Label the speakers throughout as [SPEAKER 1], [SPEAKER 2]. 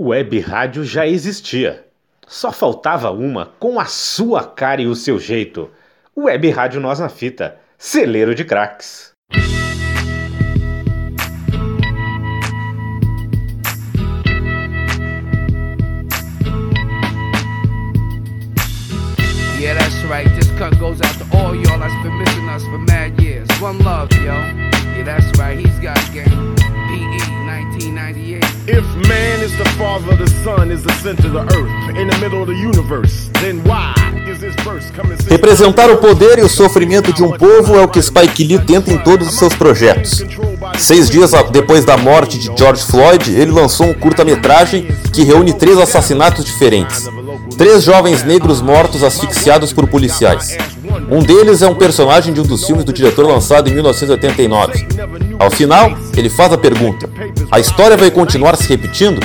[SPEAKER 1] Web rádio já existia. Só faltava uma com a sua cara e o seu jeito. Web Rádio Nós na Fita, celeiro de craques.
[SPEAKER 2] Yeah, that's right. This cut goes out to all y'all that's been missing us for mad years. One love, yo. Yeah, that's right. He's got game. PE 1998.
[SPEAKER 3] If is the father, the sun is the center of the earth, in the middle of the universe, then why?
[SPEAKER 4] Representar o poder e o sofrimento de um povo é o que Spike Lee tenta em todos os seus projetos. Seis dias depois da morte de George Floyd, ele lançou um curta-metragem que reúne três assassinatos diferentes. Três jovens negros mortos asfixiados por policiais. Um deles é um personagem de um dos filmes do diretor lançado em 1989. Ao final, ele faz a pergunta: a história vai continuar se repetindo?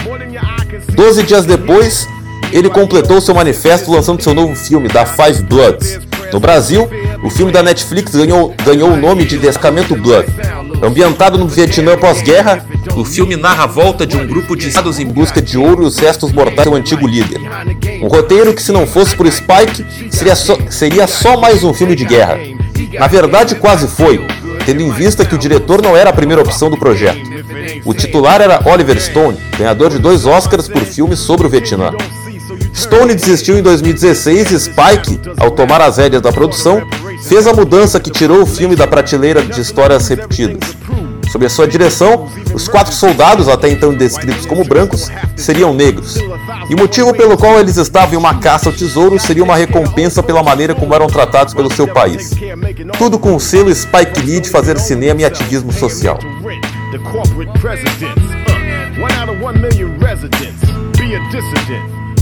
[SPEAKER 4] Doze dias depois, ele completou seu manifesto lançando seu novo filme, Da Five Bloods. No Brasil, o filme da Netflix ganhou, ganhou o nome de Descamento Blood. Ambientado no Vietnã pós-guerra, o filme narra a volta de um grupo de estados em busca de ouro e os restos mortais do antigo líder. Um roteiro que, se não fosse por Spike, seria só, seria só mais um filme de guerra. Na verdade, quase foi, tendo em vista que o diretor não era a primeira opção do projeto. O titular era Oliver Stone, ganhador de dois Oscars por filmes sobre o Vietnã. Stone desistiu em 2016 e Spike, ao tomar as rédeas da produção, fez a mudança que tirou o filme da prateleira de histórias repetidas. Sob a sua direção, os quatro soldados, até então descritos como brancos, seriam negros. E o motivo pelo qual eles estavam em uma caça ao tesouro seria uma recompensa pela maneira como eram tratados pelo seu país. Tudo com o selo Spike Lee de fazer cinema e ativismo social.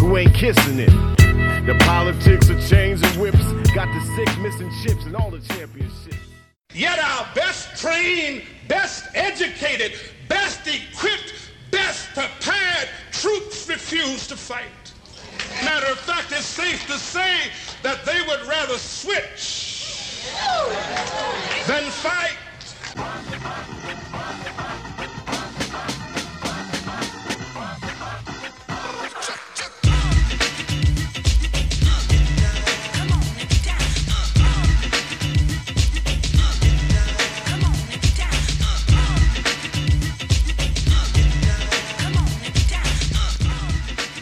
[SPEAKER 3] who ain't kissing it. The politics of chains and whips got the six missing chips and all the championships.
[SPEAKER 5] Yet our best trained, best educated, best equipped, best prepared troops refuse to fight. Matter of fact, it's safe to say that they would rather switch than fight.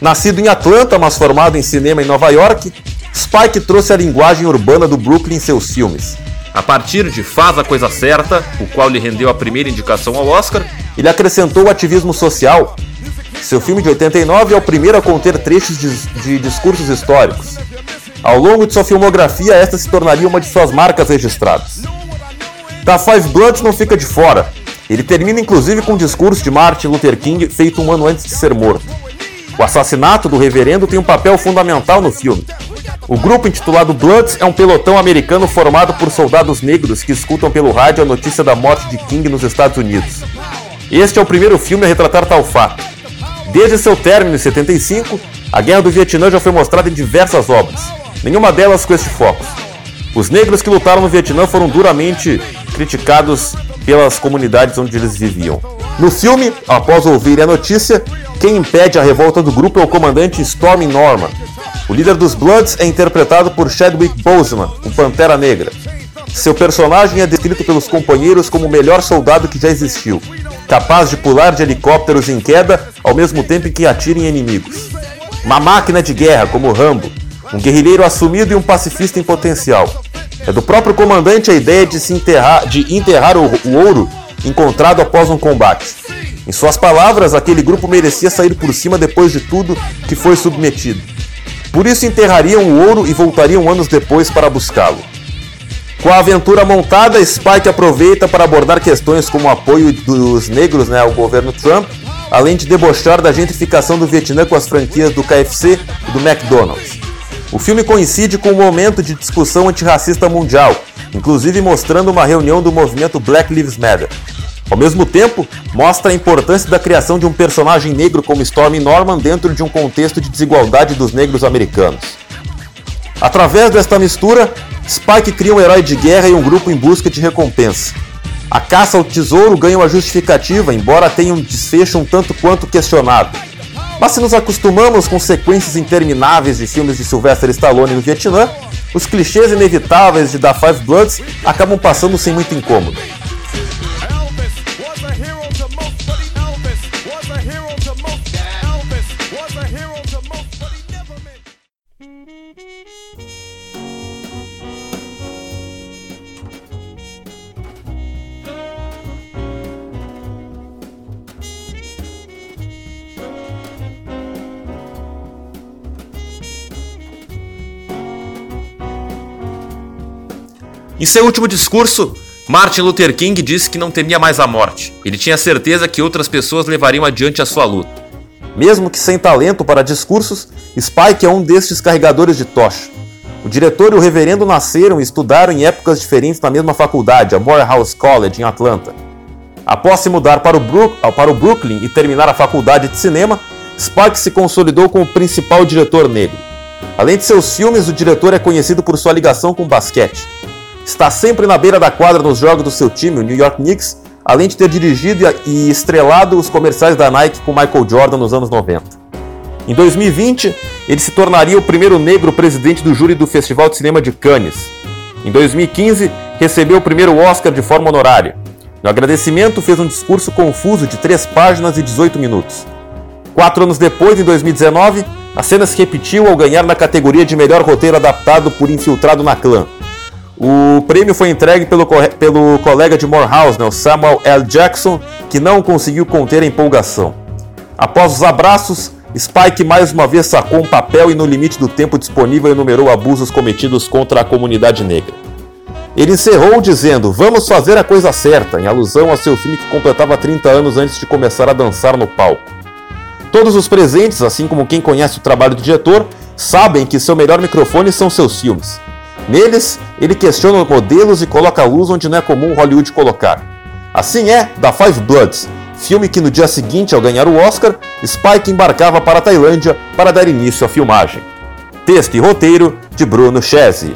[SPEAKER 4] Nascido em Atlanta, mas formado em cinema em Nova York, Spike trouxe a linguagem urbana do Brooklyn em seus filmes. A partir de Faz a Coisa Certa, o qual lhe rendeu a primeira indicação ao Oscar, ele acrescentou o ativismo social. Seu filme de 89 é o primeiro a conter trechos de, de discursos históricos. Ao longo de sua filmografia, esta se tornaria uma de suas marcas registradas. Da Five Bloods não fica de fora. Ele termina inclusive com um discurso de Martin Luther King feito um ano antes de ser morto. O assassinato do reverendo tem um papel fundamental no filme. O grupo intitulado Bloods é um pelotão americano formado por soldados negros que escutam pelo rádio a notícia da morte de King nos Estados Unidos. Este é o primeiro filme a retratar tal fato. Desde seu término em 75, a Guerra do Vietnã já foi mostrada em diversas obras, nenhuma delas com este foco. Os negros que lutaram no Vietnã foram duramente criticados pelas comunidades onde eles viviam. No filme, após ouvir a notícia, quem impede a revolta do grupo é o comandante Stormy Norman. O líder dos Bloods é interpretado por Chadwick Boseman, o Pantera Negra. Seu personagem é descrito pelos companheiros como o melhor soldado que já existiu, capaz de pular de helicópteros em queda ao mesmo tempo em que atira em inimigos. Uma máquina de guerra como Rambo, um guerrilheiro assumido e um pacifista em potencial. É do próprio comandante a ideia de se enterrar, de enterrar o, o ouro encontrado após um combate. Em suas palavras, aquele grupo merecia sair por cima depois de tudo que foi submetido. Por isso enterrariam o ouro e voltariam anos depois para buscá-lo. Com a aventura montada, Spike aproveita para abordar questões como o apoio dos negros né, ao governo Trump, além de debochar da gentrificação do Vietnã com as franquias do KFC e do McDonald's. O filme coincide com um momento de discussão antirracista mundial, inclusive mostrando uma reunião do movimento Black Lives Matter. Ao mesmo tempo, mostra a importância da criação de um personagem negro como Stormy Norman dentro de um contexto de desigualdade dos negros americanos. Através desta mistura, Spike cria um herói de guerra e um grupo em busca de recompensa. A caça ao tesouro ganha uma justificativa, embora tenha um desfecho um tanto quanto questionado. Mas se nos acostumamos com sequências intermináveis de filmes de Sylvester Stallone no Vietnã, os clichês inevitáveis de Da Five Bloods acabam passando sem muito incômodo. Em seu último discurso, Martin Luther King disse que não temia mais a morte. Ele tinha certeza que outras pessoas levariam adiante a sua luta. Mesmo que sem talento para discursos, Spike é um destes carregadores de tocha. O diretor e o reverendo nasceram e estudaram em épocas diferentes na mesma faculdade, a Morehouse College, em Atlanta. Após se mudar para o, Brook, para o Brooklyn e terminar a faculdade de cinema, Spike se consolidou como o principal diretor negro. Além de seus filmes, o diretor é conhecido por sua ligação com basquete está sempre na beira da quadra nos jogos do seu time, o New York Knicks, além de ter dirigido e estrelado os comerciais da Nike com Michael Jordan nos anos 90. Em 2020, ele se tornaria o primeiro negro presidente do júri do Festival de Cinema de Cannes. Em 2015, recebeu o primeiro Oscar de forma honorária. No agradecimento, fez um discurso confuso de 3 páginas e 18 minutos. Quatro anos depois, em 2019, a cena se repetiu ao ganhar na categoria de melhor roteiro adaptado por Infiltrado na Clã, o prêmio foi entregue pelo, pelo colega de Morehouse, né, Samuel L. Jackson, que não conseguiu conter a empolgação. Após os abraços, Spike mais uma vez sacou um papel e, no limite do tempo disponível, enumerou abusos cometidos contra a comunidade negra. Ele encerrou dizendo: Vamos fazer a coisa certa, em alusão ao seu filme que completava 30 anos antes de começar a dançar no palco. Todos os presentes, assim como quem conhece o trabalho do diretor, sabem que seu melhor microfone são seus filmes. Neles, ele questiona modelos e coloca luz onde não é comum Hollywood colocar. Assim é da Five Bloods, filme que no dia seguinte, ao ganhar o Oscar, Spike embarcava para a Tailândia para dar início à filmagem. Texto e roteiro de Bruno Chese.